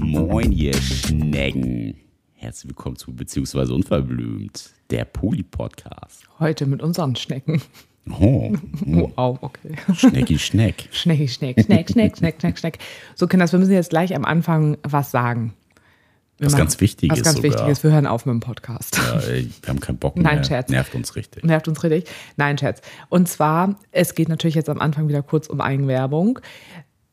Moin, ihr Schnecken. Herzlich willkommen zu Beziehungsweise Unverblümt, der Poli-Podcast. Heute mit unseren Schnecken. Oh, Oh, au, okay. Schnecki Schneck. Schnecki, Schneck, Schneck, Schneck, Schneck, Schneck, Schneck. So, Kinders, wir müssen jetzt gleich am Anfang was sagen. Wir Was machen- ganz Wichtiges Was ganz sogar. Wichtiges. Wir hören auf mit dem Podcast. Ja, wir haben keinen Bock Nein, mehr. Scherz. Nervt uns richtig. Nervt uns richtig. Nein, Scherz. Und zwar, es geht natürlich jetzt am Anfang wieder kurz um Eigenwerbung.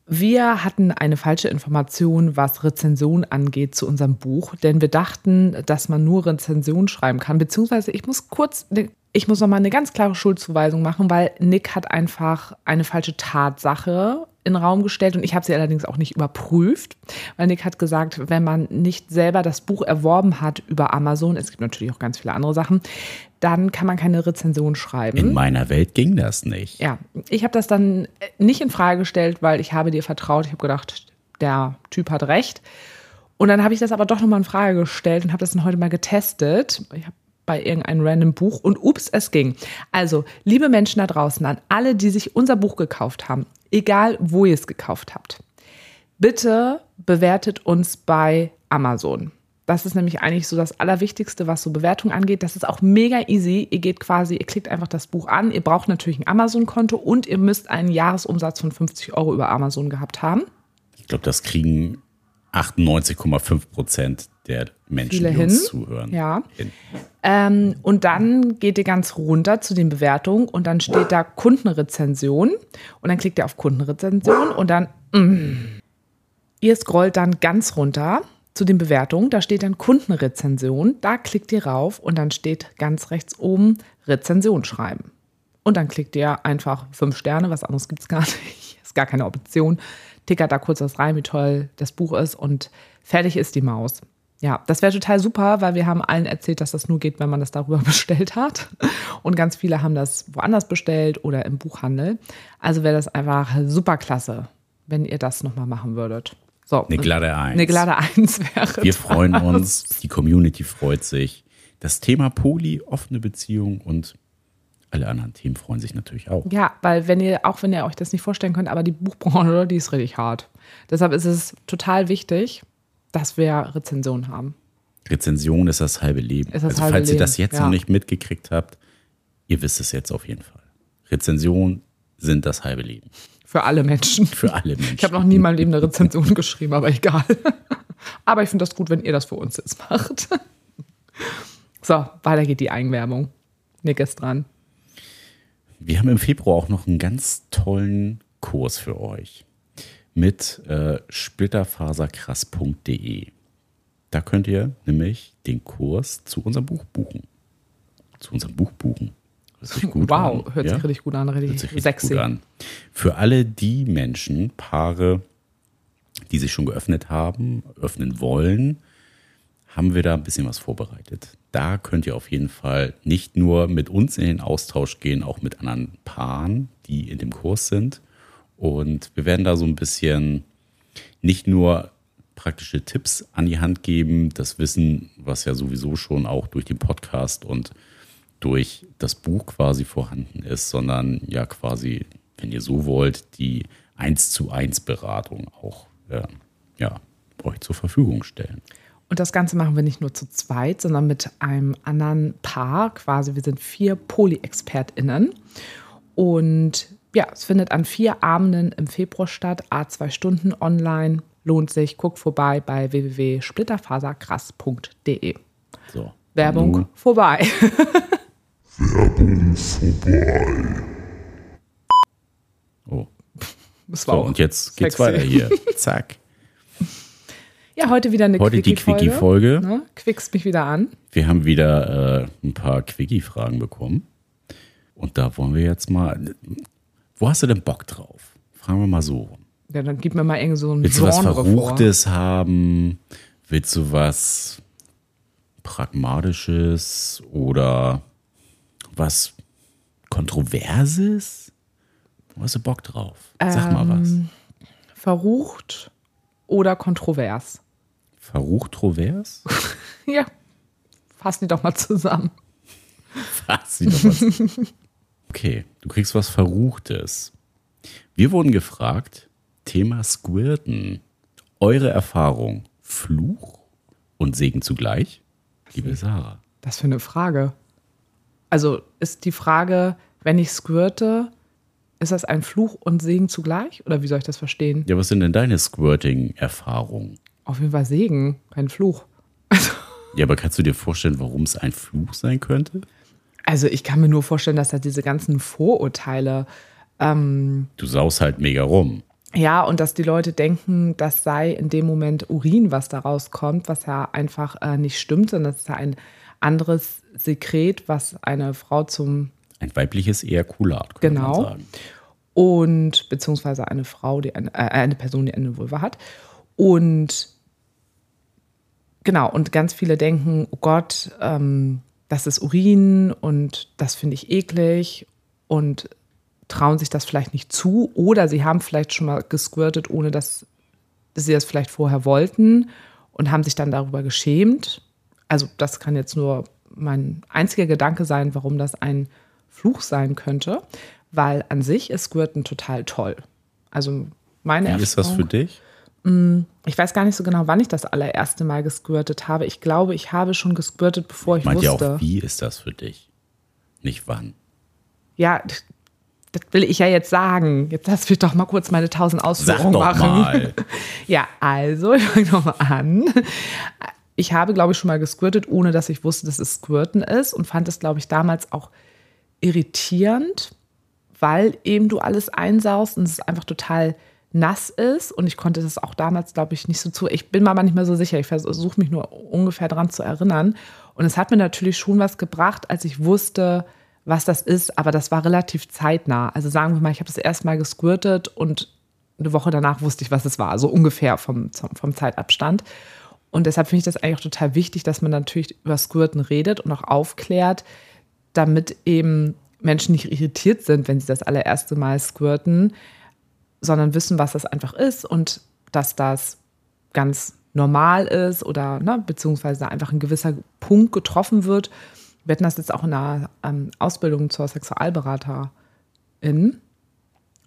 Wir hatten eine falsche Information, was Rezension angeht zu unserem Buch, denn wir dachten, dass man nur Rezension schreiben kann. Beziehungsweise ich muss kurz, ich muss nochmal eine ganz klare Schuldzuweisung machen, weil Nick hat einfach eine falsche Tatsache in den Raum gestellt und ich habe sie allerdings auch nicht überprüft, weil Nick hat gesagt, wenn man nicht selber das Buch erworben hat über Amazon, es gibt natürlich auch ganz viele andere Sachen, dann kann man keine Rezension schreiben. In meiner Welt ging das nicht. Ja, ich habe das dann nicht in Frage gestellt, weil ich habe dir vertraut. Ich habe gedacht, der Typ hat recht. Und dann habe ich das aber doch nochmal in Frage gestellt und habe das dann heute mal getestet. Ich habe bei irgendeinem random Buch und ups, es ging. Also, liebe Menschen da draußen, an alle, die sich unser Buch gekauft haben, egal wo ihr es gekauft habt, bitte bewertet uns bei Amazon. Das ist nämlich eigentlich so das Allerwichtigste, was so Bewertung angeht. Das ist auch mega easy. Ihr geht quasi, ihr klickt einfach das Buch an. Ihr braucht natürlich ein Amazon-Konto und ihr müsst einen Jahresumsatz von 50 Euro über Amazon gehabt haben. Ich glaube, das kriegen 98,5 Prozent der Menschen, Viele die uns hin. zuhören. Ja. Ähm, und dann geht ihr ganz runter zu den Bewertungen und dann steht da Kundenrezension und dann klickt ihr auf Kundenrezension und dann mm. ihr scrollt dann ganz runter zu den Bewertungen, da steht dann Kundenrezension, da klickt ihr rauf und dann steht ganz rechts oben Rezension schreiben. Und dann klickt ihr einfach fünf Sterne, was anderes gibt es gar nicht, ist gar keine Option. Tickert da kurz was rein, wie toll das Buch ist und fertig ist die Maus. Ja, das wäre total super, weil wir haben allen erzählt, dass das nur geht, wenn man das darüber bestellt hat. Und ganz viele haben das woanders bestellt oder im Buchhandel. Also wäre das einfach super klasse, wenn ihr das nochmal machen würdet. So, Eine glatte Eins. Eine glatte Eins wäre. Wir das. freuen uns, die Community freut sich. Das Thema Poli, offene Beziehung und alle anderen Themen freuen sich natürlich auch. Ja, weil wenn ihr, auch wenn ihr euch das nicht vorstellen könnt, aber die Buchbranche, die ist richtig hart. Deshalb ist es total wichtig, dass wir Rezensionen haben. Rezension ist das halbe Leben. Das also halbe falls ihr das Leben, jetzt ja. noch nicht mitgekriegt habt, ihr wisst es jetzt auf jeden Fall. Rezensionen sind das halbe Leben. Für alle Menschen. Für alle Menschen. Ich habe noch nie in meinem Leben eine Rezension geschrieben, aber egal. Aber ich finde das gut, wenn ihr das für uns jetzt macht. So, weiter geht die Eigenwerbung. Nick ist dran. Wir haben im Februar auch noch einen ganz tollen Kurs für euch mit äh, splitterfaserkrass.de. Da könnt ihr nämlich den Kurs zu unserem Buch buchen. Zu unserem Buch buchen. Gut wow, an. hört ja? sich richtig gut an, richtig, Hört sich richtig sexy. gut an. Für alle die Menschen, Paare, die sich schon geöffnet haben, öffnen wollen, haben wir da ein bisschen was vorbereitet. Da könnt ihr auf jeden Fall nicht nur mit uns in den Austausch gehen, auch mit anderen Paaren, die in dem Kurs sind. Und wir werden da so ein bisschen nicht nur praktische Tipps an die Hand geben, das Wissen, was ja sowieso schon auch durch den Podcast und durch das Buch quasi vorhanden ist, sondern ja quasi, wenn ihr so wollt, die 1 zu 1 Beratung auch äh, ja, euch zur Verfügung stellen. Und das Ganze machen wir nicht nur zu zweit, sondern mit einem anderen Paar. Quasi, wir sind vier Poly-ExpertInnen. Und ja, es findet an vier Abenden im Februar statt, a zwei Stunden online. Lohnt sich, guckt vorbei bei www.splitterfaserkrass.de. So. Werbung Nun, vorbei. Oh. Das war So, und jetzt geht's sexy. weiter hier. Zack. Ja, heute wieder eine Heute die Quickie-Folge. Quickie-Folge. Ne? Quickst mich wieder an. Wir haben wieder äh, ein paar Quickie-Fragen bekommen. Und da wollen wir jetzt mal. Wo hast du denn Bock drauf? Fragen wir mal so. Ja, dann gib mir mal irgendwie so ein Willst du was Genre vor. Verruchtes haben? Willst du was Pragmatisches oder was Kontroverses? Wo hast du Bock drauf? Sag mal was. Ähm, Verrucht oder kontrovers? Verruchtrovers? Ja, fassen die doch mal zusammen. Fass sie doch was. Okay, du kriegst was Verruchtes. Wir wurden gefragt, Thema Squirten. Eure Erfahrung, Fluch und Segen zugleich? Liebe Sarah. Das für eine Frage. Also ist die Frage, wenn ich squirte, ist das ein Fluch und Segen zugleich? Oder wie soll ich das verstehen? Ja, was sind denn deine Squirting-Erfahrungen? Auf jeden Fall Segen, kein Fluch. Ja, aber kannst du dir vorstellen, warum es ein Fluch sein könnte? Also ich kann mir nur vorstellen, dass da diese ganzen Vorurteile, ähm, Du saust halt mega rum. ja, und dass die Leute denken, das sei in dem Moment Urin, was da rauskommt, was ja einfach äh, nicht stimmt, sondern das ist ja ein anderes Sekret, was eine Frau zum Ein weibliches Ejakulat, könnte Genau. man sagen. und beziehungsweise eine Frau, die eine, äh, eine Person, die eine Vulva hat. Und genau, und ganz viele denken, oh Gott, ähm, das ist Urin und das finde ich eklig und trauen sich das vielleicht nicht zu oder sie haben vielleicht schon mal gesquirtet, ohne dass sie das vielleicht vorher wollten und haben sich dann darüber geschämt. Also das kann jetzt nur mein einziger Gedanke sein, warum das ein Fluch sein könnte, weil an sich ist Squirten total toll. Also meine Wie ist das für Erfahrung- dich? Ich weiß gar nicht so genau, wann ich das allererste Mal gesquirtet habe. Ich glaube, ich habe schon gesquirtet, bevor ich ja wusste. auch, wie ist das für dich? Nicht wann. Ja, das will ich ja jetzt sagen. Jetzt lass mich doch mal kurz meine tausend Sag Ausführungen doch machen. mal. Ja, also, ich fange nochmal an. Ich habe, glaube ich, schon mal gesquirtet, ohne dass ich wusste, dass es Squirten ist und fand es, glaube ich, damals auch irritierend, weil eben du alles einsaust und es einfach total nass ist und ich konnte das auch damals, glaube ich, nicht so zu. Ich bin mir aber nicht mehr so sicher. Ich versuche mich nur ungefähr dran zu erinnern. Und es hat mir natürlich schon was gebracht, als ich wusste, was das ist, aber das war relativ zeitnah. Also sagen wir mal, ich habe das erste Mal gesquirtet und eine Woche danach wusste ich, was es war, so ungefähr vom, vom Zeitabstand. Und deshalb finde ich das eigentlich auch total wichtig, dass man natürlich über Squirten redet und auch aufklärt, damit eben Menschen nicht irritiert sind, wenn sie das allererste Mal squirten, sondern wissen, was das einfach ist und dass das ganz normal ist oder ne, beziehungsweise einfach ein gewisser Punkt getroffen wird. Wir hatten das jetzt auch in einer ähm, Ausbildung zur Sexualberaterin,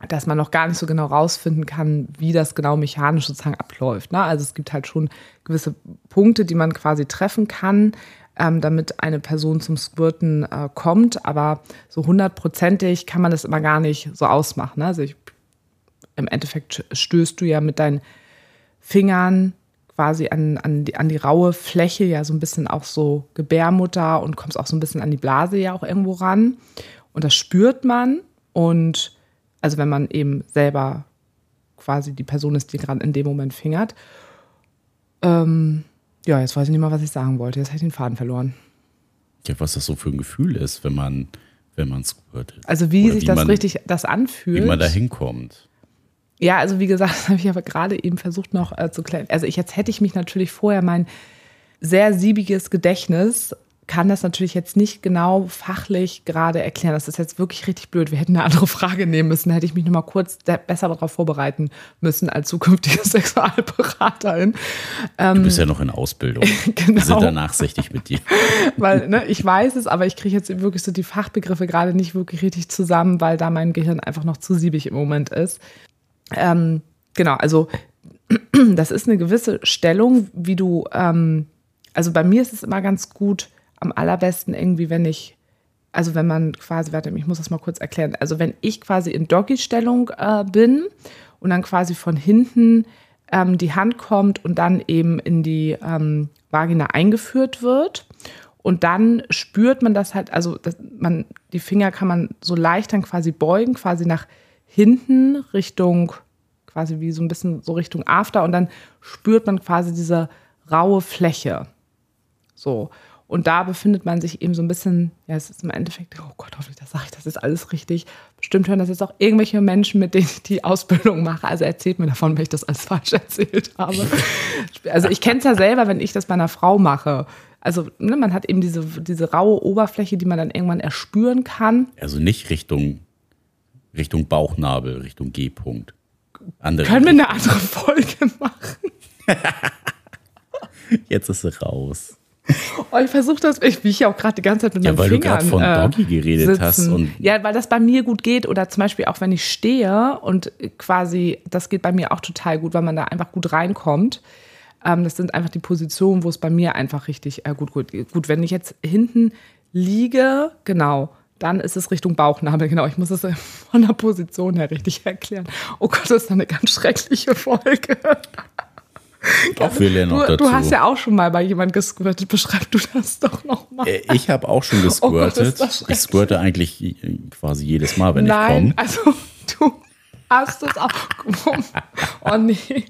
dass man noch gar nicht so genau rausfinden kann, wie das genau mechanisch sozusagen abläuft. Ne? Also es gibt halt schon gewisse Punkte, die man quasi treffen kann, ähm, damit eine Person zum Squirten äh, kommt, aber so hundertprozentig kann man das immer gar nicht so ausmachen. Ne? Also ich, im Endeffekt stößt du ja mit deinen Fingern quasi an, an, die, an die raue Fläche, ja so ein bisschen auch so Gebärmutter und kommst auch so ein bisschen an die Blase ja auch irgendwo ran. Und das spürt man. Und also wenn man eben selber quasi die Person ist, die gerade in dem Moment fingert. Ähm, ja, jetzt weiß ich nicht mal, was ich sagen wollte. Jetzt habe ich den Faden verloren. Ja, was das so für ein Gefühl ist, wenn man, wenn man squirtet. Also wie Oder sich wie das man- richtig das anfühlt. Wie man da hinkommt. Ja, also wie gesagt, das habe ich aber gerade eben versucht noch äh, zu klären. Also ich, jetzt hätte ich mich natürlich vorher mein sehr siebiges Gedächtnis kann das natürlich jetzt nicht genau fachlich gerade erklären. Das ist jetzt wirklich richtig blöd. Wir hätten eine andere Frage nehmen müssen. Da hätte ich mich noch mal kurz besser darauf vorbereiten müssen als zukünftige Sexualberaterin. Du bist ja noch in Ausbildung. Wir Genau. sind da nachsichtig mit dir. weil ne, ich weiß es, aber ich kriege jetzt wirklich so die Fachbegriffe gerade nicht wirklich richtig zusammen, weil da mein Gehirn einfach noch zu siebig im Moment ist. Ähm, genau, also das ist eine gewisse Stellung, wie du, ähm, also bei mir ist es immer ganz gut, am allerbesten irgendwie, wenn ich, also wenn man quasi, warte, ich muss das mal kurz erklären, also wenn ich quasi in Doggy-Stellung äh, bin und dann quasi von hinten ähm, die Hand kommt und dann eben in die ähm, Vagina eingeführt wird. Und dann spürt man das halt, also man, die Finger kann man so leicht dann quasi beugen, quasi nach hinten Richtung, quasi wie so ein bisschen so Richtung After und dann spürt man quasi diese raue Fläche. So. Und da befindet man sich eben so ein bisschen, ja, es ist im Endeffekt, oh Gott, hoffentlich, das sage ich, das ist alles richtig. Bestimmt hören das jetzt auch irgendwelche Menschen, mit denen ich die Ausbildung mache. Also erzählt mir davon, wenn ich das alles falsch erzählt habe. Also ich kenne es ja selber, wenn ich das bei einer Frau mache. Also ne, man hat eben diese, diese raue Oberfläche, die man dann irgendwann erspüren kann. Also nicht Richtung, Richtung Bauchnabel, Richtung G-Punkt. Andere Können wir eine andere Folge machen? Jetzt ist sie raus. Oh, ich versuche das, ich, wie ich ja auch gerade die ganze Zeit mit Ja, meinen weil du Fingern gerade von äh, Doggy geredet sitzen. hast und- ja, weil das bei mir gut geht oder zum Beispiel auch wenn ich stehe und quasi, das geht bei mir auch total gut, weil man da einfach gut reinkommt. Ähm, das sind einfach die Positionen, wo es bei mir einfach richtig äh, gut, gut geht. Gut, wenn ich jetzt hinten liege, genau, dann ist es Richtung Bauchnabel. Genau, ich muss es von der Position her richtig erklären. Oh Gott, das ist eine ganz schreckliche Folge. Auch wir lernen Du, noch dazu. du hast ja auch schon mal bei jemandem gesquirtet. Beschreib du das doch nochmal. Äh, ich habe auch schon Oh Gott, gesquirtet. ist das ich squirte eigentlich äh, quasi jedes Mal, wenn Nein, ich also du hast es auch. Oh nee.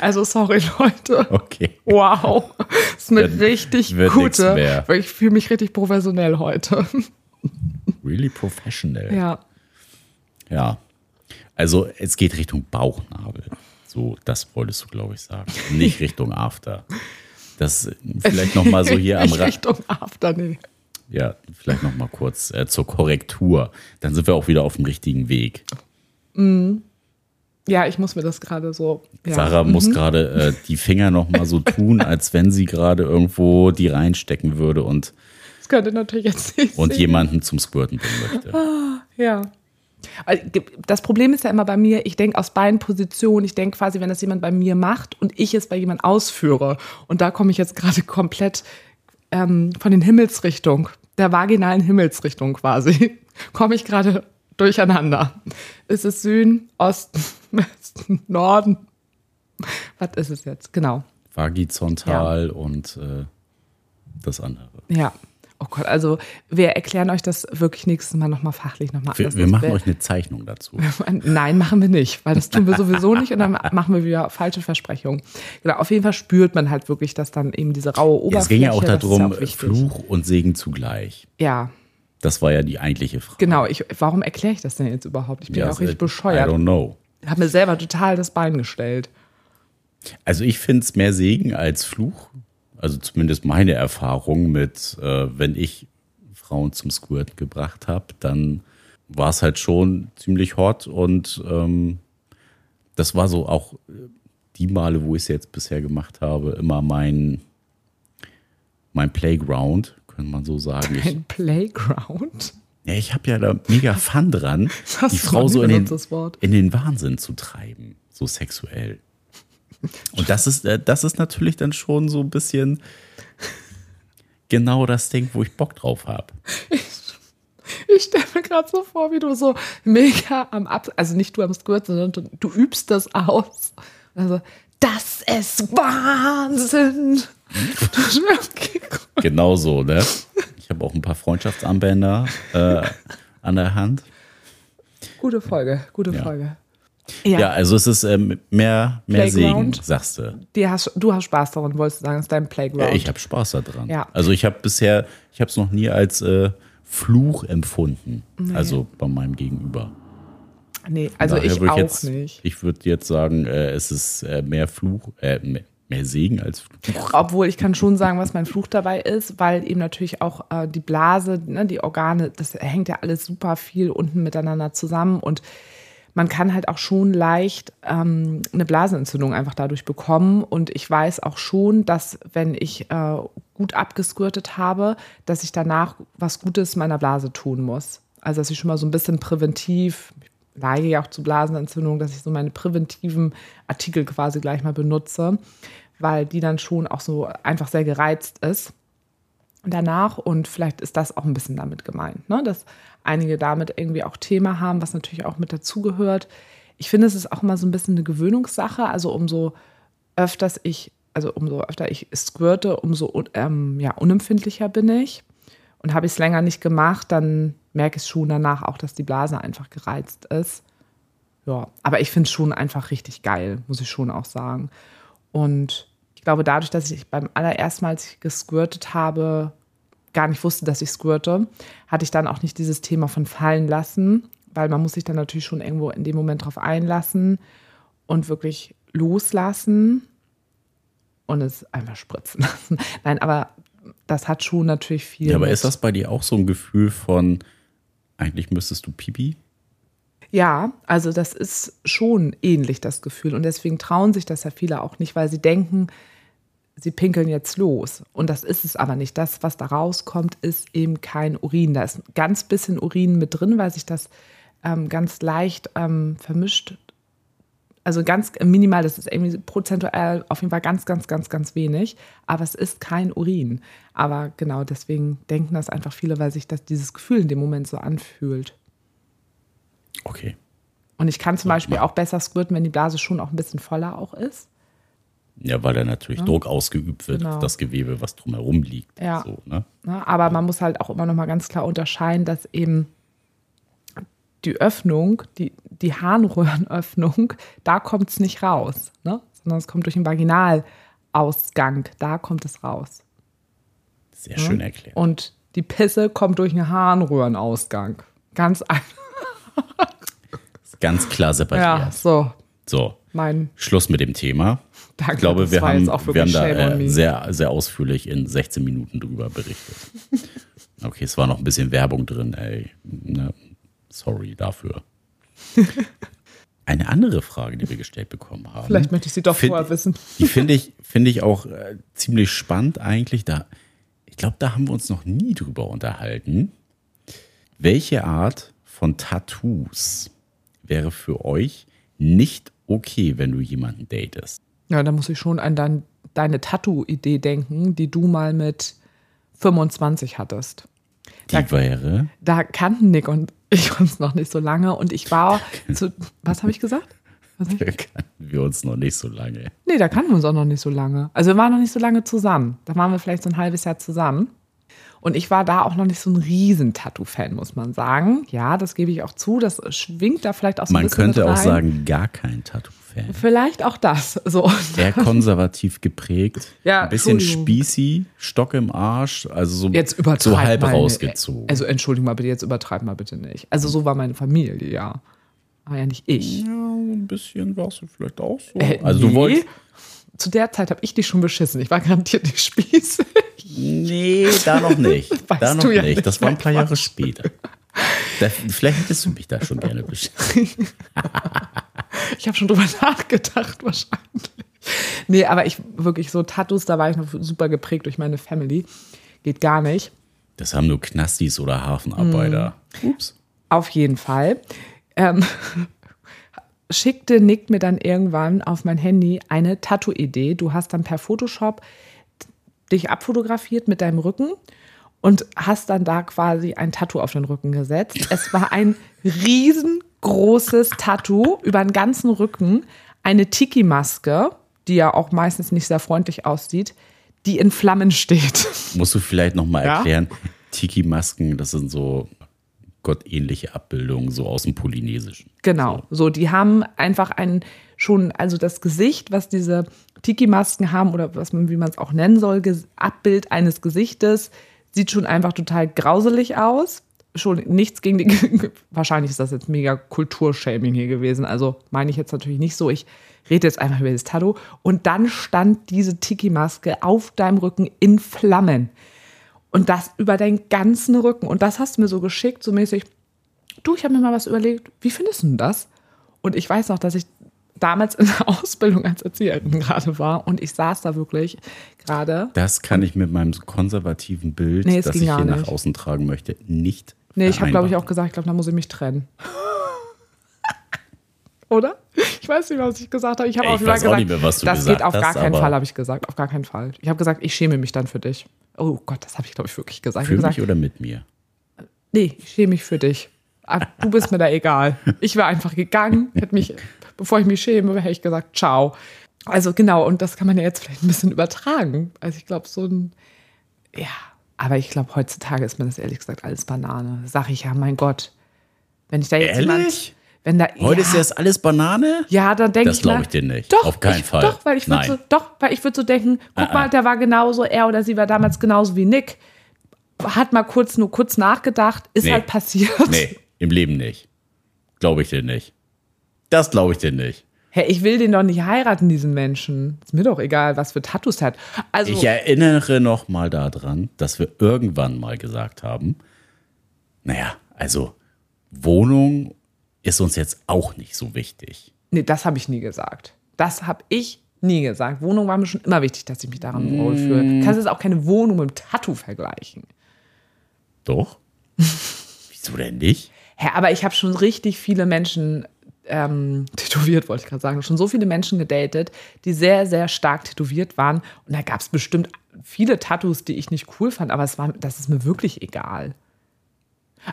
Also sorry, Leute. komme. Okay. Wow. Das ist Wird- richtig wird gute. Ich fühle mich richtig professionell heute. Really professional. Ja. Ja. Also es geht Richtung Bauchnabel. So, das wolltest du, glaube ich, sagen. Nicht Richtung After. Das vielleicht noch mal so hier am Rand. Richtung After, nee. Ja, vielleicht noch mal kurz äh, zur Korrektur. Dann sind wir auch wieder auf dem richtigen Weg. Ja, ich muss mir das gerade so. Ja. Sarah muss gerade äh, die Finger noch mal so tun, als wenn sie gerade irgendwo die reinstecken würde und, Das könnte natürlich jetzt nicht und sehen. jemanden zum Squirten bringen möchte. Ja. Weil Das Problem ist ja immer bei mir, ich denke aus beiden Positionen. Ich denke quasi, wenn das jemand bei mir macht und ich es bei jemand ausführe. Und da komme ich jetzt gerade komplett ähm, von den Himmelsrichtung, der vaginalen Himmelsrichtung quasi, komme ich gerade durcheinander. Ist es Süden, Osten, Westen, Norden? Was ist es jetzt? Genau. Vagizontal und äh, das andere. Ja. Oh Gott, also wir erklären euch das wirklich nächstes Mal nochmal fachlich nochmal. Wir, wir machen euch eine Zeichnung dazu. Nein, machen wir nicht, weil das tun wir sowieso nicht und dann machen wir wieder falsche Versprechungen. Genau, auf jeden Fall spürt man halt wirklich, dass dann eben diese raue Oberfläche. es ging ja auch darum, auch wichtig. Fluch und Segen zugleich. Ja, Das war ja die eigentliche Frage. genau. Ich, warum erkläre ich das denn jetzt überhaupt? Ich bin ja, auch äh, richtig bescheuert. I don't know. Habe mir selber total das Bein gestellt. Also ich finde es mehr Segen als Fluch. Also zumindest meine Erfahrung mit, äh, wenn ich Frauen zum Squirt gebracht habe, dann war es halt schon ziemlich hot und ähm, das war so auch äh, die Male, wo ich es jetzt bisher gemacht habe, immer mein, mein Playground, könnte man so sagen. Ich, Ein Playground? ja, ich habe ja da mega Fun dran, die Frau so in den, in den Wahnsinn zu treiben, so sexuell. Und das ist, äh, das ist natürlich dann schon so ein bisschen genau das Ding, wo ich Bock drauf habe. Ich stelle mir gerade so vor, wie du so mega am Ab, also nicht du am Squirt, sondern du, du übst das aus. Also, das ist Wahnsinn. gut. Genau so, ne? Ich habe auch ein paar Freundschaftsarmbänder äh, an der Hand. Gute Folge, gute Ja. Folge. Ja, also es ist ähm, mehr, mehr Segen, sagst du. Hast, du hast Spaß daran, wolltest du sagen, ist dein Ja, Playground. ich habe Spaß daran. Ja. Also ich habe bisher, ich habe es noch nie als äh, Fluch empfunden. Also bei meinem Gegenüber. nee, also ich auch jetzt, nicht. Ich würde jetzt sagen, äh, es ist äh, mehr Fluch, äh, mehr, mehr Segen als Fluch. Obwohl ich kann schon sagen, was mein Fluch dabei ist, weil eben natürlich auch äh, die Blase, ne, die Organe, das hängt ja alles super viel unten miteinander zusammen und man kann halt auch schon leicht ähm, eine Blasenentzündung einfach dadurch bekommen. Und ich weiß auch schon, dass wenn ich äh, gut abgesquirtet habe, dass ich danach was Gutes meiner Blase tun muss. Also dass ich schon mal so ein bisschen präventiv, ich neige ja auch zu Blasenentzündung, dass ich so meine präventiven Artikel quasi gleich mal benutze, weil die dann schon auch so einfach sehr gereizt ist danach und vielleicht ist das auch ein bisschen damit gemeint, ne? dass einige damit irgendwie auch Thema haben, was natürlich auch mit dazugehört. Ich finde, es ist auch immer so ein bisschen eine Gewöhnungssache. Also umso öfters ich, also umso öfter ich squirte, umso ähm, ja, unempfindlicher bin ich. Und habe ich es länger nicht gemacht, dann merke ich schon danach auch, dass die Blase einfach gereizt ist. Ja, aber ich finde es schon einfach richtig geil, muss ich schon auch sagen. Und ich glaube, dadurch, dass ich beim allerersten Mal, gesquirtet habe, gar nicht wusste, dass ich squirte, hatte ich dann auch nicht dieses Thema von fallen lassen, weil man muss sich dann natürlich schon irgendwo in dem Moment drauf einlassen und wirklich loslassen und es einfach spritzen lassen. Nein, aber das hat schon natürlich viel. Ja, aber ist das bei dir auch so ein Gefühl von, eigentlich müsstest du Pipi? Ja, also das ist schon ähnlich das Gefühl und deswegen trauen sich das ja viele auch nicht, weil sie denken, sie pinkeln jetzt los. Und das ist es aber nicht. Das, was da rauskommt, ist eben kein Urin. Da ist ein ganz bisschen Urin mit drin, weil sich das ähm, ganz leicht ähm, vermischt. Also ganz minimal, das ist irgendwie prozentual auf jeden Fall ganz, ganz, ganz, ganz wenig. Aber es ist kein Urin. Aber genau deswegen denken das einfach viele, weil sich das, dieses Gefühl in dem Moment so anfühlt. Okay. Und ich kann zum Beispiel auch besser squirten, wenn die Blase schon auch ein bisschen voller auch ist. Ja, weil da natürlich Druck ausgeübt wird Genau. auf das Gewebe, was drumherum liegt. Ja. So, ne? Ne? Aber man muss halt auch immer noch mal ganz klar unterscheiden, dass eben die Öffnung, die, die Harnröhrenöffnung, da kommt es nicht raus, ne? sondern es kommt durch den Vaginalausgang, da kommt es raus. Sehr schön erklärt. Und die Pisse kommt durch den Harnröhrenausgang. Ganz einfach. Ganz klar separiert. Ja, so, So, mein Schluss mit dem Thema. Danke. Ich glaube, wir haben, wir haben da äh, sehr, sehr ausführlich in 16 Minuten drüber berichtet. Okay, es war noch ein bisschen Werbung drin, ey. Ne? Sorry dafür. Eine andere Frage, die wir gestellt bekommen haben. Vielleicht möchte ich sie doch Find- vorher wissen. Die finde ich, finde ich auch äh, ziemlich spannend eigentlich. Da, ich glaube, da haben wir uns noch nie drüber unterhalten. Welche Art von Tattoos wäre für euch nicht okay, wenn du jemanden datest? Ja, da muss ich schon an dein, deine Tattoo-Idee denken, die du mal mit 25 hattest. Die Da- wäre. Da kannten Nick und ich uns noch nicht so lange und ich war zu, was habe ich gesagt? Was? Da kannten wir uns noch nicht so lange. Nee, da kannten wir uns auch noch nicht so lange. Also wir waren noch nicht so lange zusammen. Da waren wir vielleicht so ein halbes Jahr zusammen. Und ich war da auch noch nicht so ein riesen Tattoo-Fan, muss man sagen. Ja, das gebe ich auch zu. Das schwingt da vielleicht auch so ein Man bisschen könnte mit auch sagen, gar kein Tattoo-Fan. Vielleicht auch das. So. Eher konservativ geprägt, Ja, ein bisschen spießy, Stock im Arsch, also so, Jetzt so halb mal, rausgezogen. Also entschuldigung mal bitte, jetzt übertreib mal bitte nicht. Also so war meine Familie, ja. Aber ja nicht ich. ja, ein bisschen warst du vielleicht auch so. Äh, also du nee. wolltest. Zu der Zeit habe ich dich schon beschissen. Ich war garantiert nicht spießig. Nee, da noch nicht. Weißt da noch du ja nicht. nicht, Das war ein paar Jahre später. Da, vielleicht hättest du mich da schon gerne beschäftigt. Ich habe schon drüber nachgedacht, wahrscheinlich. Nee, aber ich wirklich so Tattoos, da war ich noch super geprägt durch meine Family. Geht gar nicht. Das haben nur Knastis oder Hafenarbeiter. Mhm. Ups. Auf jeden Fall. Ähm, schickte Nick mir dann irgendwann auf mein Handy eine Tattoo-Idee. Du hast dann per Photoshop dich abfotografiert mit deinem Rücken und hast dann da quasi ein Tattoo auf den Rücken gesetzt. Es war ein riesengroßes Tattoo über den ganzen Rücken, eine Tiki-Maske, die ja auch meistens nicht sehr freundlich aussieht, die in Flammen steht. Musst du vielleicht noch mal Ja? erklären, Tiki-Masken, das sind so gottähnliche Abbildungen, so aus dem Polynesischen. Genau, so, die haben einfach ein schon, also das Gesicht, was diese Tiki-Masken haben oder was man, wie man es auch nennen soll, Abbild eines Gesichtes, sieht schon einfach total grauselig aus. Schon nichts gegen die, wahrscheinlich ist das jetzt mega Kulturshaming hier gewesen, also meine ich jetzt natürlich nicht so, ich rede jetzt einfach über das Tattoo. Und dann stand diese Tiki-Maske auf deinem Rücken in Flammen. Und das über deinen ganzen Rücken. Und das hast du mir so geschickt, so mäßig, du, ich habe mir mal was überlegt, wie findest du denn das? Und ich weiß noch, dass ich damals in der Ausbildung als Erzieherin gerade war und ich saß da wirklich gerade. Das kann ich mit meinem konservativen Bild, Nee, das ich hier nach außen tragen möchte, nicht Nee, ich habe, glaube ich, auch gesagt, ich glaube, da muss ich mich trennen. Oder? Ich weiß nicht, was ich gesagt habe. Ich habe auch gesagt, nicht mehr, was du das gesagt geht auf gar hast, keinen Fall, habe ich gesagt. Auf gar keinen Fall. Ich habe gesagt, ich schäme mich dann für dich. Oh Gott, das habe ich, glaube ich, wirklich gesagt. Ich Für habe mich gesagt, oder mit mir? nee, ich schäme mich für dich. Ah, Du bist mir da egal. Ich wäre einfach gegangen, hätte mich, bevor ich mich schäme, hätte ich gesagt, ciao. Also genau, und das kann man ja jetzt vielleicht ein bisschen übertragen. Also ich glaube, so ein, ja, aber ich glaube, heutzutage ist mir das ehrlich gesagt alles Banane. Sag ich ja, mein Gott. Wenn ich da jetzt jemand, Ehrlich? wenn da, Heute ja, ist erst alles Banane? ja, dann denke Das ich mal, glaube ich dir nicht. Doch, Auf keinen ich, Fall. Doch, weil ich würde so, doch, weil ich würde so denken, guck Ah, mal, ah. der war genauso, er oder sie war damals genauso wie Nick. Hat mal kurz, nur kurz nachgedacht, ist Nee. halt passiert. Nee, im Leben nicht. Glaube ich dir nicht. Das glaube ich dir nicht. Hä, ich will den doch nicht heiraten, diesen Menschen. Ist mir doch egal, was für Tattoos der hat. Also, Ich erinnere noch mal daran, dass wir irgendwann mal gesagt haben, naja, also Wohnung ist uns jetzt auch nicht so wichtig. nee, das habe ich nie gesagt. Das habe ich Nie gesagt. Wohnung war mir schon immer wichtig, dass ich mich daran wohlfühle. Kannst jetzt auch keine Wohnung mit einem Tattoo vergleichen. Doch? Wieso denn nicht? Hä, aber ich habe schon richtig viele Menschen ähm, tätowiert, wollte ich gerade sagen. Schon so viele Menschen gedatet, die sehr, sehr stark tätowiert waren. Und da gab es bestimmt viele Tattoos, die ich nicht cool fand, aber es war, das ist mir wirklich egal.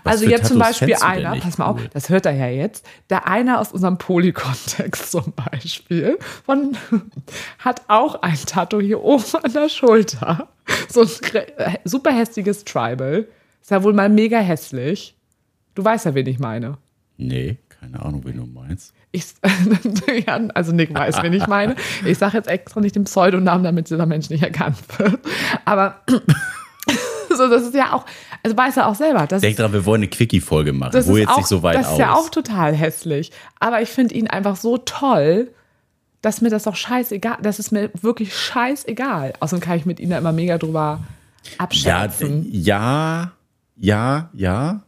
Was also jetzt zum Tattoos Beispiel du denn einer, pass mal auf, cool? das hört er ja jetzt, der einer aus unserem Polykontext zum Beispiel von, hat auch ein Tattoo hier oben an der Schulter. So ein äh, super hässliches Tribal. Ist ja wohl mal mega hässlich. Du weißt ja, wen ich meine. Nee, keine Ahnung, wen du meinst. Ich, ja, also Nick weiß, wen ich meine. Ich sage jetzt extra nicht den Pseudonamen, damit dieser Mensch nicht erkannt wird. Aber so, das ist ja auch, also weiß er auch selber. Das Denk ist, dran, wir wollen eine Quickie-Folge machen. das Wo ist jetzt auch, nicht so weit Das ist aus. ja auch total hässlich. Aber ich finde ihn einfach so toll, dass mir das doch scheißegal, das ist mir wirklich scheißegal. Außerdem kann ich mit ihm da immer mega drüber ja, abschätzen. ja, ja, ja.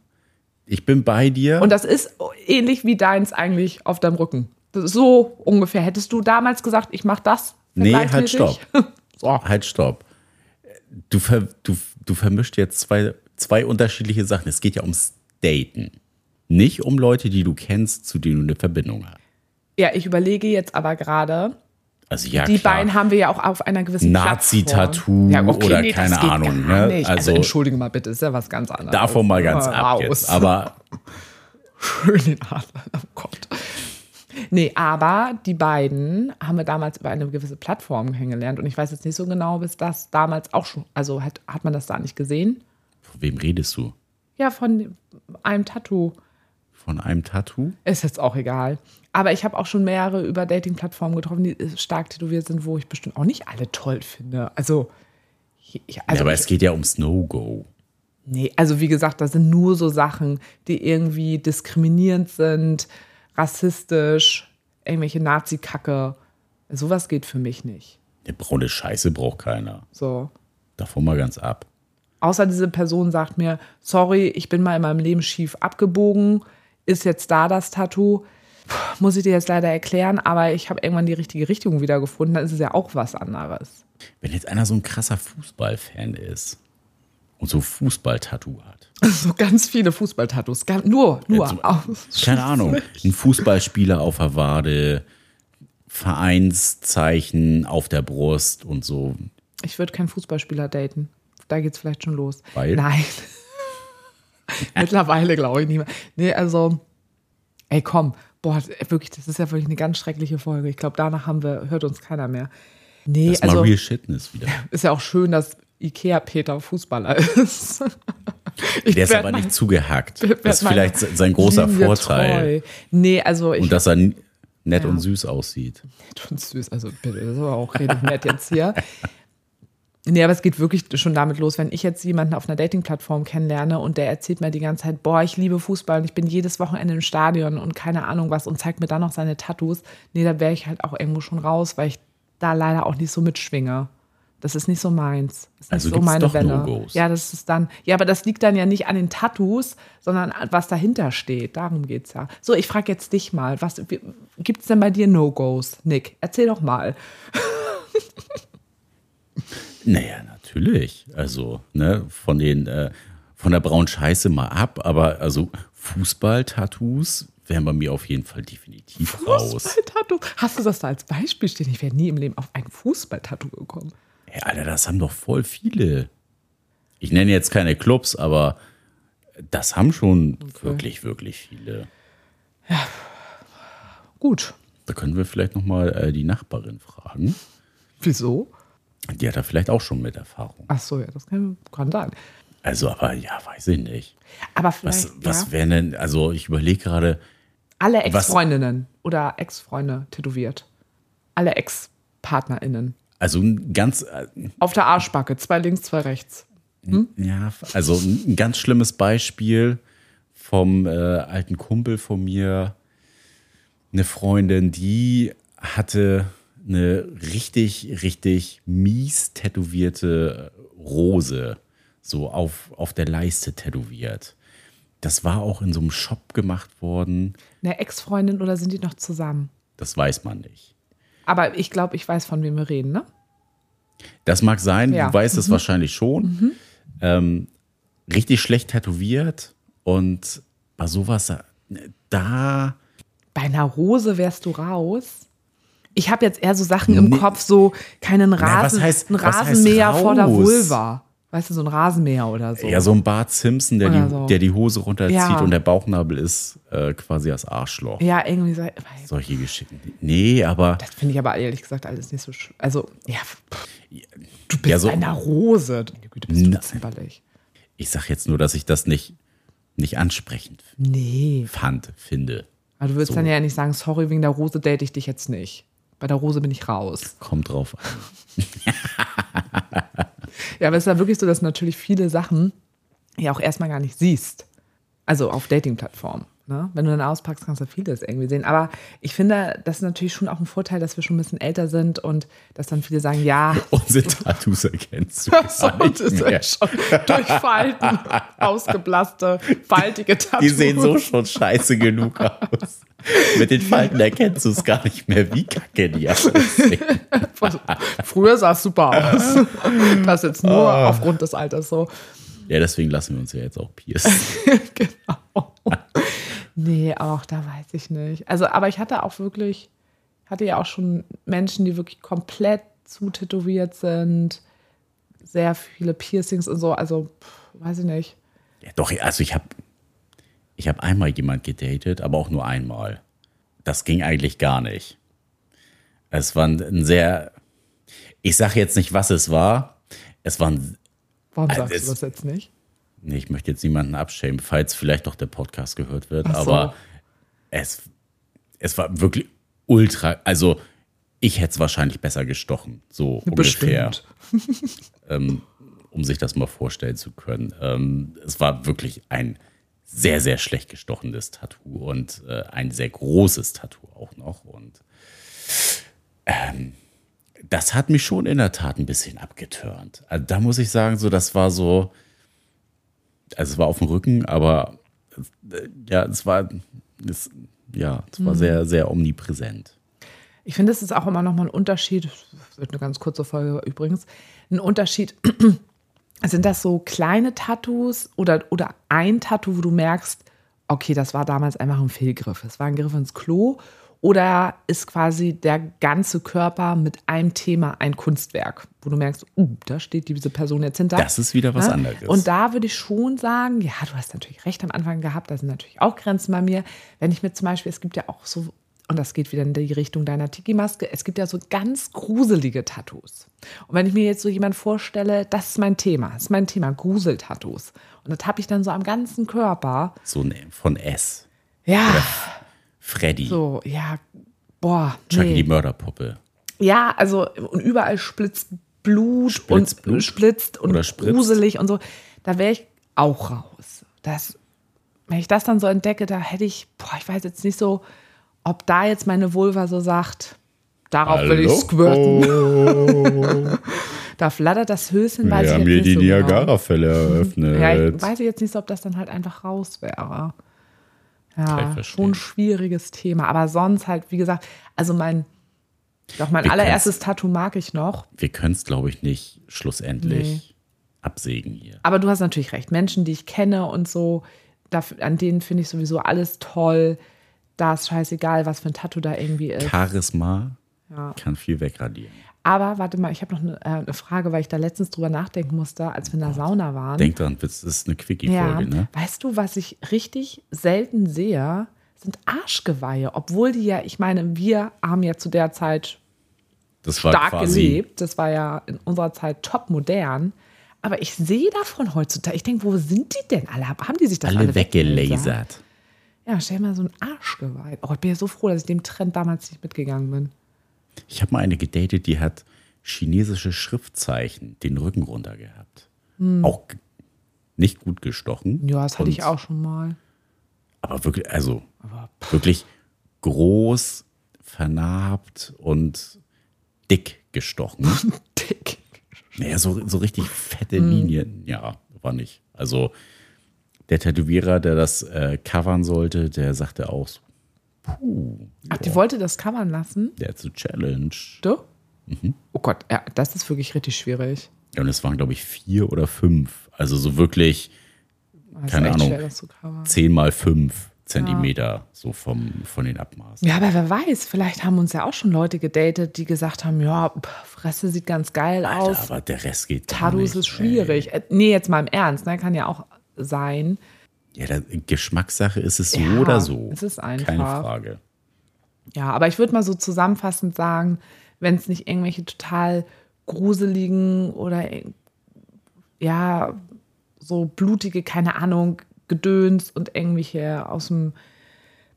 Ich bin bei dir. Und das ist ähnlich wie deins eigentlich auf deinem Rücken. So ungefähr. Hättest du damals gesagt, ich mache das? Nee, halt, vergleichsmäßig? so. halt, stopp. Du, ver, du, du vermischt jetzt zwei, zwei unterschiedliche Sachen. Es geht ja ums Daten. Nicht um Leute, die du kennst, zu denen du eine Verbindung hast. Ja, ich überlege jetzt aber gerade, Also ja, die klar. beiden haben wir ja auch auf einer gewissen Nazi-Tattoo Plattform. oder das keine Ahnung, ne? Also, Also- entschuldige mal bitte, ist ja was ganz anderes. Davon mal ganz ab jetzt. Aber Schön den Adler, oh Gott. Nee, aber die beiden haben wir damals über eine gewisse Plattform kennengelernt und ich weiß jetzt nicht so genau, bis das damals auch schon, also hat, hat man das da nicht gesehen? von wem redest du? Ja, von einem Tattoo. Von einem Tattoo? Ist jetzt auch egal. Aber ich habe auch schon mehrere über Dating-Plattformen getroffen, die stark tätowiert sind, wo ich bestimmt auch nicht alle toll finde. Also, ich, ja, also aber ich, es geht ja ums No-Go. nee, also wie gesagt, das sind nur so Sachen, die irgendwie diskriminierend sind, rassistisch, irgendwelche Nazi-Kacke. Sowas geht für mich nicht. Eine braune Scheiße braucht keiner. So. Davon mal ganz ab. Außer diese Person sagt mir, sorry, ich bin mal in meinem Leben schief abgebogen, ist jetzt da das Tattoo. Muss ich dir jetzt leider erklären, aber ich habe irgendwann die richtige Richtung wieder gefunden, dann ist es ja auch was anderes. Wenn jetzt einer so ein krasser Fußballfan ist und so Fußball-Tattoo hat. So ganz viele Fußballtattoos, nur, nur. Aus- Keine Ahnung. Ein Fußballspieler auf der Wade, Vereinszeichen auf der Brust und so. Ich würde keinen Fußballspieler daten. Da geht's vielleicht schon los. Weil? Nein. Mittlerweile glaube ich nicht mehr. Nee, also, ey, komm. Boah, wirklich, das ist ja wirklich eine ganz schreckliche Folge. Ich glaube, danach haben wir, hört uns keiner mehr. Nee, Das ist also mal Real Shitness wieder. ist ja auch schön, dass Ikea-Peter Fußballer ist. Ich Der ist aber nicht zugehackt. Das ist vielleicht sein großer Linie Vorteil. treu. Nee, also ich Und dass er nett Ja. und süß aussieht. nett und süß. Also bitte, das ist aber auch richtig nett jetzt hier. Nee, aber es geht wirklich schon damit los, wenn ich jetzt jemanden auf einer Dating-Plattform kennenlerne und der erzählt mir die ganze Zeit, boah, ich liebe Fußball und ich bin jedes Wochenende im Stadion und keine Ahnung was und zeigt mir dann noch seine Tattoos. Nee, da wäre ich halt auch irgendwo schon raus, weil ich da leider auch nicht so mitschwinge. Das ist nicht so meins. Das ist Also nicht so meine doch Welle. No-Gos. Ja, das ist dann, ja, aber das liegt dann ja nicht an den Tattoos, sondern an- was dahinter steht. Darum geht's ja. So, ich frage jetzt dich mal, was gibt es denn bei dir No-Gos, Nick? Erzähl doch mal. Naja, natürlich. Also, ne, von den, äh, von der braunen Scheiße mal ab, aber also Fußball-Tattoos wären bei mir auf jeden Fall definitiv raus. Fußballtattoo. Hast du das da als Beispiel stehen? Ich wäre nie im Leben auf ein Fußballtattoo gekommen. Hey, Alter, das haben doch voll viele. Ich nenne jetzt keine Clubs, aber das haben schon wirklich, wirklich viele. Gut. Da können wir vielleicht noch mal äh, die Nachbarin fragen. Wieso? Die hat da vielleicht auch schon mit Erfahrung. Ach so, ja, das kann, kann sein. Also, aber ja, weiß ich nicht. Aber Was, vielleicht was ja, wären denn, also ich überlege gerade, alle was- Ex-Freundinnen oder Ex-Freunde tätowiert. Alle Ex-PartnerInnen. also ein ganz, äh, Auf der Arschbacke, zwei links, zwei rechts. ja, also ein ganz schlimmes Beispiel vom äh, alten Kumpel von mir, eine Freundin, die hatte eine richtig, richtig mies tätowierte Rose, so auf, auf der Leiste tätowiert. Das war auch in so einem Shop gemacht worden. Eine Ex-Freundin oder sind die noch zusammen? Das weiß man nicht. Aber ich glaube, ich weiß, von wem wir reden, ne? Das mag sein, Ja. du weißt es wahrscheinlich schon. Ähm, richtig schlecht tätowiert und bei sowas, da, Bei einer Rose wärst du raus. Ich habe jetzt eher so Sachen im Nee. Kopf, so keinen Rasen, heißt- ein Rasenmäher vor der? Vulva. Weißt du, so ein Rasenmäher oder so. ja, so ein Bart Simpson, der, die, so. der die Hose runterzieht Ja. und der Bauchnabel ist äh, quasi das Arschloch. Ja, irgendwie so. Solche Geschichten. Nee, aber Das finde ich aber ehrlich gesagt alles nicht so. Also, ja. Du bist Ja, so- bei einer Rose. Meine Güte, bist du zimperlich. ich sag jetzt nur, dass ich das nicht, nicht ansprechend Nee. fand, finde. Aber du würdest So. dann ja nicht sagen, sorry, wegen der Rose date ich dich jetzt nicht. Bei der Rose bin ich raus. Kommt drauf an. Ja, aber es ist ja wirklich so, dass natürlich viele Sachen ja auch erstmal gar nicht siehst. Also auf Dating-Plattformen. Ne? Wenn du dann auspackst, kannst du vieles irgendwie sehen. Aber ich finde, das ist natürlich schon auch ein Vorteil, dass wir schon ein bisschen älter sind und dass dann viele sagen, ja, Unsere Tattoos erkennst du so, gar nicht es mehr. ist schon durch Falten, ausgeblasste, faltige Tattoos. Die sehen so schon scheiße genug aus. Mit den Falten erkennst du es gar nicht mehr, wie kacke die aussehen. Früher sah es super aus. Das jetzt nur Ah. aufgrund des Alters so. Ja, deswegen lassen wir uns ja jetzt auch piercen. genau. Nee, auch da weiß ich nicht. Also, aber ich hatte auch wirklich, hatte ja auch schon Menschen, die wirklich komplett zutätowiert sind, sehr viele Piercings und so. Also, pff, weiß ich nicht. Ja, doch, also ich habe ich hab einmal jemand gedatet, aber auch nur einmal. Das ging eigentlich gar nicht. Es war ein, sehr, ich sage jetzt nicht, was es war. Es war ein, Warum Also sagst es- du das jetzt nicht? Nee, ich möchte jetzt niemanden abschämen, falls vielleicht doch der Podcast gehört wird, so. aber es, es war wirklich ultra, also ich hätte es wahrscheinlich besser gestochen, so ungefähr. Bestimmt. um sich das mal vorstellen zu können. Ähm, es war wirklich ein sehr, sehr schlecht gestochenes Tattoo und äh, ein sehr großes Tattoo auch noch. Und ähm, das hat mich schon in der Tat ein bisschen abgeturnt. Also da muss ich sagen, so das war so, also es war auf dem Rücken, aber äh, ja, es war, es, ja, es war sehr, sehr omnipräsent. Ich finde, es ist auch immer noch mal ein Unterschied, wird eine ganz kurze Folge übrigens, ein Unterschied. Sind das so kleine Tattoos oder, oder ein Tattoo, wo du merkst, okay, das war damals einfach ein Fehlgriff, es war ein Griff ins Klo? Oder ist quasi der ganze Körper mit einem Thema ein Kunstwerk, wo du merkst, uh, da steht diese Person jetzt hinter. Das ist wieder was Ja? anderes. Und da würde ich schon sagen, ja, du hast natürlich recht am Anfang gehabt, da sind natürlich auch Grenzen bei mir. Wenn ich mir zum Beispiel, es gibt ja auch so, und das geht wieder in die Richtung deiner Tiki-Maske, es gibt ja so ganz gruselige Tattoos. Und wenn ich mir jetzt so jemand vorstelle, das ist mein Thema, das ist mein Thema, Gruseltattoos. Und das habe ich dann so am ganzen Körper. So ein von S. Ja, Freddy. so, ja, boah, Chucky die. Mörderpuppe. Ja, also und überall splitzt Blut Splitzt und Blut? splitzt und gruselig und so. Da wäre ich auch raus. Das, wenn ich das dann so entdecke, da hätte ich, boah, ich weiß jetzt nicht so, ob da jetzt meine Vulva so sagt, darauf will ich Hallo? squirten. Da flattert das Höschen, weiß Wir ich haben jetzt hier nicht die so genau. Niagara-Fälle eröffnet. Ja, ich weiß jetzt nicht so, ob das dann halt einfach raus wäre. Ja, schon ein schwieriges Thema. Aber sonst halt, wie gesagt, also mein, doch mein Wir allererstes Tattoo mag ich noch. wir können es, glaube ich, nicht schlussendlich Nee. absägen hier. Aber du hast natürlich recht. Menschen, die ich kenne und so, da, an denen finde ich sowieso alles toll. Da ist scheißegal, was für ein Tattoo da irgendwie ist. Charisma Ja. kann viel wegradieren. Aber warte mal, ich habe noch eine, äh, eine Frage, weil ich da letztens drüber nachdenken musste, als wir in der Sauna waren. Denk dran, das ist eine ja, Quickie-Folge, ne? weißt du, was ich richtig selten sehe, sind Arschgeweihe. Obwohl die ja, ich meine, wir haben ja zu der Zeit Das war stark gelebt. Das war ja in unserer Zeit top modern. Aber ich sehe davon heutzutage. Ich denke, wo sind die denn alle? Haben die sich das alle, alle weggelasert? Ja, stell mal so ein Arschgeweih. Oh, ich bin ja so froh, dass ich dem Trend damals nicht mitgegangen bin. Ich habe mal eine gedatet, die hat chinesische Schriftzeichen den Rücken runter gehabt. Auch g- nicht gut gestochen. Hm. Ja, das hatte Und- ich auch schon mal. Aber wirklich, also wirklich groß, vernarbt und dick gestochen. Dick. Naja, so, so richtig fette Hm. Linien. Ja, war nicht. Also der Tätowierer, der das äh, covern sollte, der sagte auch, so, Puh. Ach, die wollte das covern lassen? That's a challenge. Du? Oh Gott, ja, das ist wirklich richtig schwierig. Ja, und es waren, glaube ich, vier oder fünf. Also so wirklich Das ist Keine Ahnung. Schwer, das zu zehn mal fünf Zentimeter so vom, von den Abmaßen. Ja, aber wer weiß, vielleicht haben uns ja auch schon Leute gedatet, die gesagt haben, ja, pff, Fresse sieht ganz geil aus. Alter, aber der Rest geht Tattoos nicht, ist ey. schwierig. Äh, Nee, jetzt mal im Ernst, ne? kann ja auch sein. Ja, der Geschmackssache ist es so Ja, oder so. es ist einfach. Keine Frage. Ja, aber ich würde mal so zusammenfassend sagen, wenn es nicht irgendwelche total gruseligen oder äh, ja, so blutige, keine Ahnung, Gedöns und irgendwelche aus dem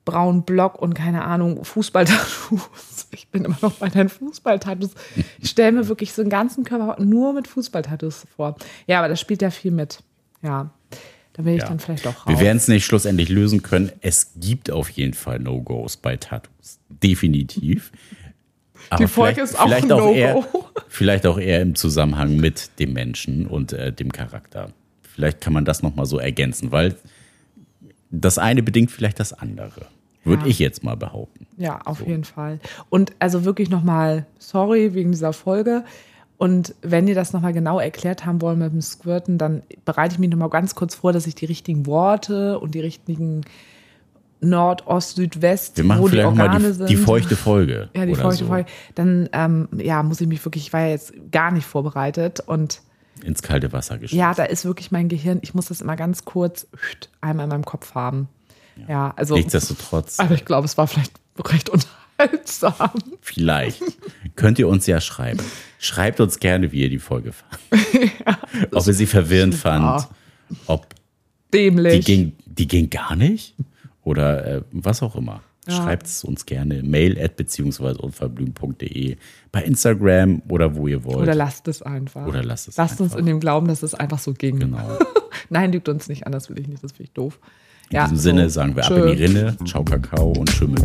braunen Block und keine Ahnung, Fußballtattoos. Ich bin immer noch bei deinen Fußballtattoos. Ich stelle mir wirklich so einen ganzen Körper nur mit Fußballtattoos vor. Ja, aber das spielt ja viel mit. Ja, da will ich Ja. dann vielleicht auch raus. Wir werden es nicht schlussendlich lösen können. Es gibt auf jeden Fall No-Gos bei Tattoos. Definitiv. Aber Die Folge ist auch vielleicht auch eher, No-Go. Vielleicht auch eher im Zusammenhang mit dem Menschen und äh, dem Charakter. Vielleicht kann man das nochmal so ergänzen, weil das eine bedingt vielleicht das andere. Würde Ja. ich jetzt mal behaupten. Ja, auf jeden Fall. Und also wirklich nochmal sorry wegen dieser Folge. Und wenn ihr das nochmal genau erklärt haben wollen mit dem Squirten, dann bereite ich mich nochmal ganz kurz vor, dass ich die richtigen Worte und die richtigen Nord, Ost, Süd, West, Wir machen wo die vielleicht Organe mal die, sind. die feuchte Folge. ja, die feuchte so. Folge. Dann ähm, ja, muss ich mich wirklich, ich war ja jetzt gar nicht vorbereitet. Und Ins kalte Wasser geschmissen. ja, da ist wirklich mein Gehirn, ich muss das immer ganz kurz einmal in meinem Kopf haben. Ja, also. Nichtsdestotrotz, Aber ich glaube, es war vielleicht recht unterhaltsam. Vielleicht könnt ihr uns ja schreiben. Schreibt uns gerne, wie ihr die Folge fandet. ob ihr sie verwirrend fand, ob die Dämlich. ging, die ging gar nicht oder äh, was auch immer. Schreibt es uns gerne. Mail at beziehungsweise unverblümt.de bei Instagram oder wo ihr wollt. Oder lasst es einfach. Oder lasst es Lasst uns einfach. in dem Glauben, dass es einfach so ging. Genau. Nein, lügt uns nicht an, das will ich nicht, das finde ich doof. In ja, diesem so. Sinne sagen wir Tschö. ab in die Rinne. Ciao, Kakao und Schimmel.